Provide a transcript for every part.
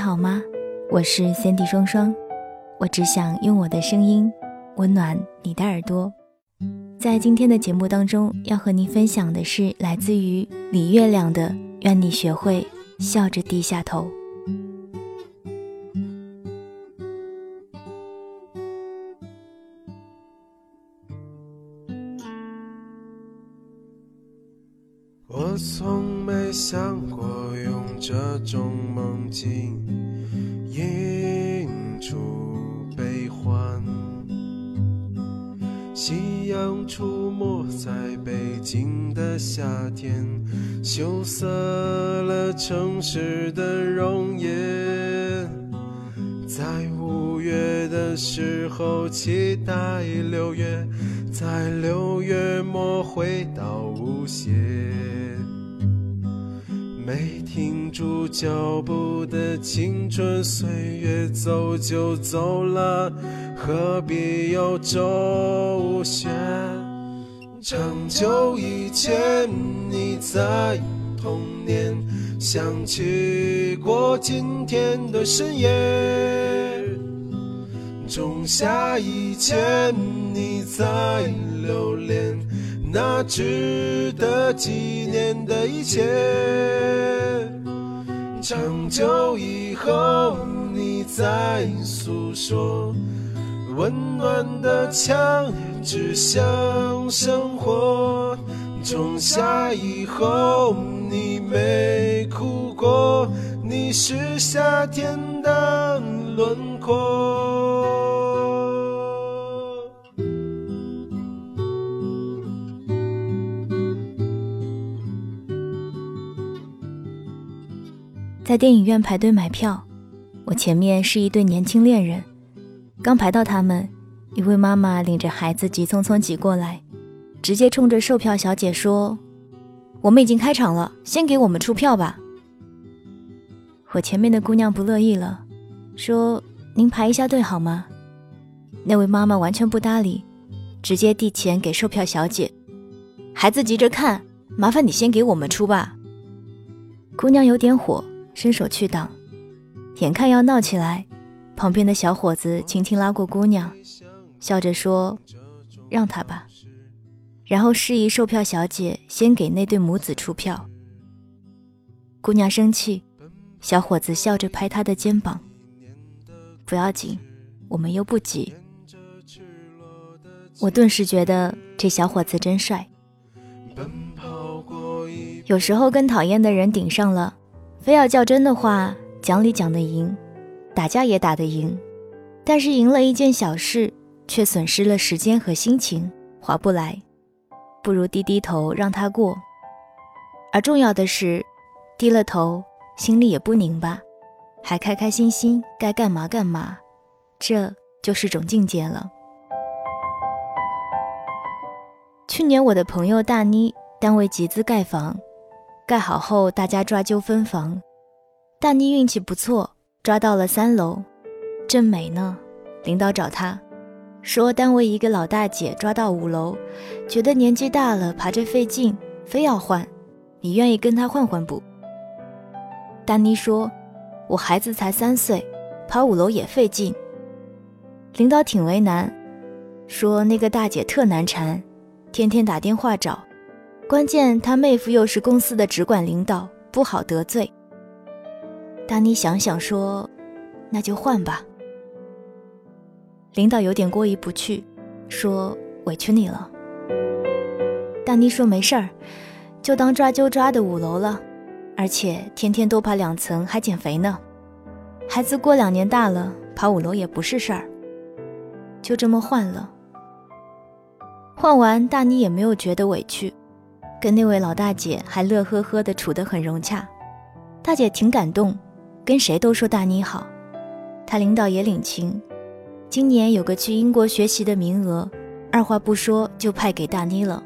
好吗？我是 Sandy 双双，我只想用我的声音温暖你的耳朵。在今天的节目当中，要和您分享的是来自于李月亮的《愿你学会笑着低下头》。我从没想过用这种梦境阳出没在北京的夏天，羞涩了城市的容颜。在五月的时候期待六月，在六月末回到无限。没停住脚步的青春岁月，走就走了。何必有周旋？长久以前，你在童年想起过今天的深夜；仲夏以前，你在留恋那值得纪念的一切；长久以后，你在诉说。温暖的墙指向生活。仲夏以后，你没哭过，你是夏天的轮廓。在电影院排队买票，我前面是一对年轻恋人。刚排到他们，一位妈妈领着孩子急匆匆挤过来，直接冲着售票小姐说：“我们已经开场了，先给我们出票吧。”我前面的姑娘不乐意了，说：“您排一下队好吗？”那位妈妈完全不搭理，直接递钱给售票小姐：“孩子急着看，麻烦你先给我们出吧。”姑娘有点火，伸手去挡，眼看要闹起来。旁边的小伙子轻轻拉过姑娘，笑着说：“让他吧。”然后示意售票小姐先给那对母子出票。姑娘生气，小伙子笑着拍她的肩膀：“不要紧，我们又不急。”我顿时觉得这小伙子真帅。有时候跟讨厌的人顶上了，非要较真的话，讲理讲得赢。打架也打得赢，但是赢了一件小事，却损失了时间和心情，划不来。不如低低头让他过。而重要的是，低了头，心里也不拧巴，还开开心心，该干嘛干嘛，这就是种境界了。去年我的朋友大妮单位集资盖房，盖好后大家抓阄分房，大妮运气不错。抓到了三楼，正美呢。领导找他，说单位一个老大姐抓到五楼，觉得年纪大了爬着费劲，非要换。你愿意跟她换换不？丹妮说：“我孩子才三岁，爬五楼也费劲。”领导挺为难，说那个大姐特难缠，天天打电话找，关键他妹夫又是公司的直管领导，不好得罪。大妮想想说：“那就换吧。”领导有点过意不去，说：“委屈你了。”大妮说：“没事儿，就当抓阄抓的五楼了，而且天天多爬两层还减肥呢。孩子过两年大了，爬五楼也不是事儿。”就这么换了。换完，大妮也没有觉得委屈，跟那位老大姐还乐呵呵的处得很融洽。大姐挺感动，跟谁都说大妮好。她领导也领情，今年有个去英国学习的名额，二话不说就派给大妮了。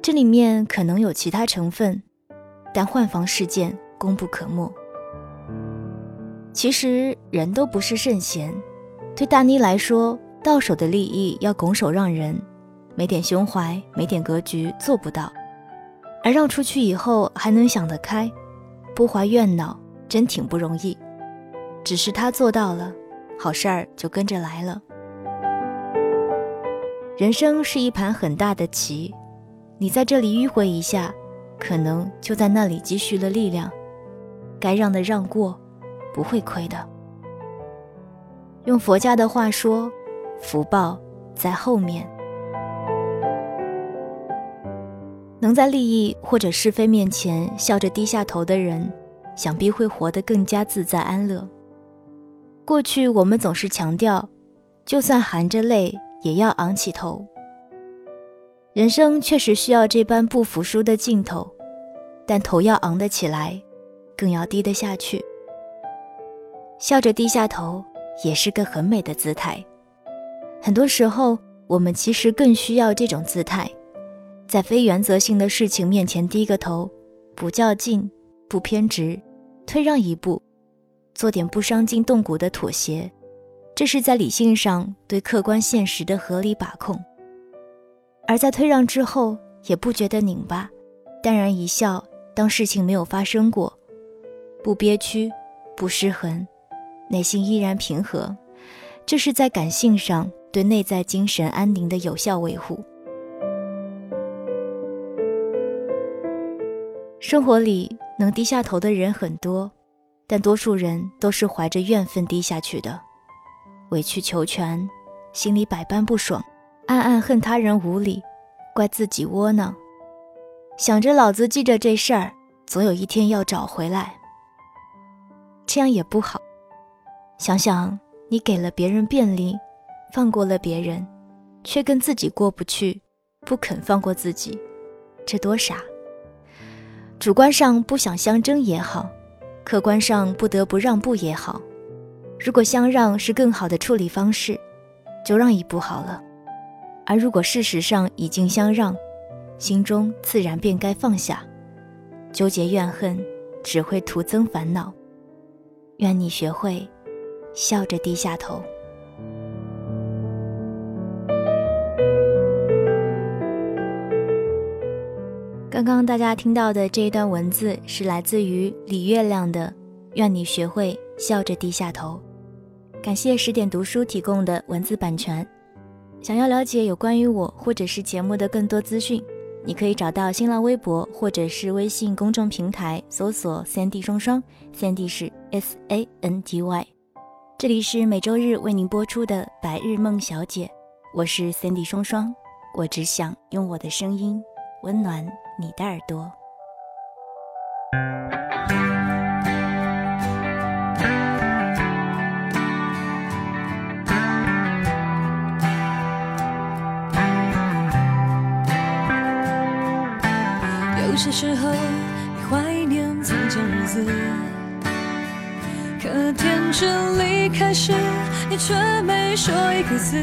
这里面可能有其他成分，但换房事件功不可没。其实人都不是圣贤。对大妮来说，到手的利益要拱手让人，没点胸怀，没点格局，做不到；而让出去以后还能想得开，不怀怨恼，真挺不容易。只是他做到了，好事儿就跟着来了。人生是一盘很大的棋，你在这里迂回一下，可能就在那里积蓄了力量，该让的让过，不会亏的。用佛家的话说，福报在后面。能在利益或者是非面前笑着低下头的人，想必会活得更加自在安乐。过去我们总是强调，就算含着泪也要昂起头。人生确实需要这般不服输的劲头，但头要昂得起来，更要低得下去。笑着低下头。也是个很美的姿态。很多时候，我们其实更需要这种姿态，在非原则性的事情面前低个头，不较劲，不偏执，退让一步，做点不伤筋动骨的妥协，这是在理性上对客观现实的合理把控。而在退让之后，也不觉得拧巴，淡然一笑，当事情没有发生过，不憋屈，不失衡。内心依然平和，这是在感性上对内在精神安宁的有效维护。生活里能低下头的人很多，但多数人都是怀着怨愤低下去的，委曲求全，心里百般不爽，暗暗恨他人无理，怪自己窝囊，想着老子记着这事儿，总有一天要找回来。这样也不好。想想，你给了别人便利，放过了别人，却跟自己过不去，不肯放过自己，这多傻！主观上不想相争也好，客观上不得不让步也好，如果相让是更好的处理方式，就让一步好了；而如果事实上已经相让，心中自然便该放下，纠结怨恨只会徒增烦恼。愿你学会。笑着低下头。刚刚大家听到的这一段文字是来自于李月亮的《愿你学会笑着低下头》，感谢十点读书提供的文字版权。想要了解有关于我或者是节目的更多资讯，你可以找到新浪微博或者是微信公众平台搜索“三 D 双双”，三 D 是 S A N D Y。这里是每周日为您播出的《白日梦小姐》，我是 Cindy 双双，我只想用我的声音温暖你的耳朵。有些时候，你怀念从前日子。可天真离开时，你却没说一个字。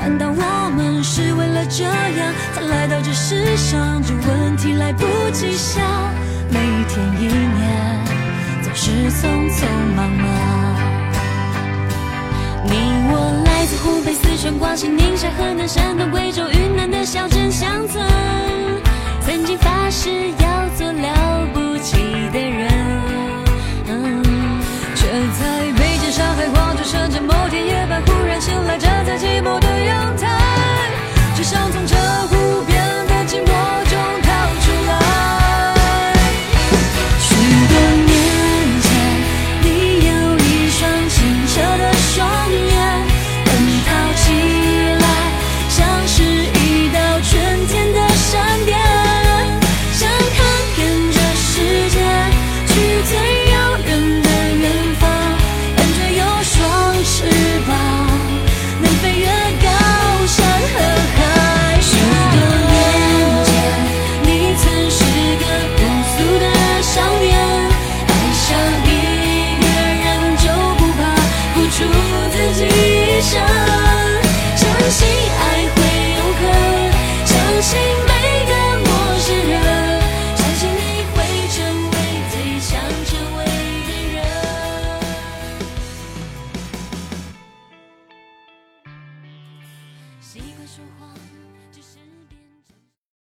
难道我们是为了这样才来到这世上？这问题来不及想，每一天一年总是匆匆忙忙。你我来自湖北、四川、广西、宁夏、河南、山东、贵州、云南的小镇乡村，曾经发誓要做了不起的人，却在北京、上海、广州、深圳某天夜半忽然醒来，站在寂寞的。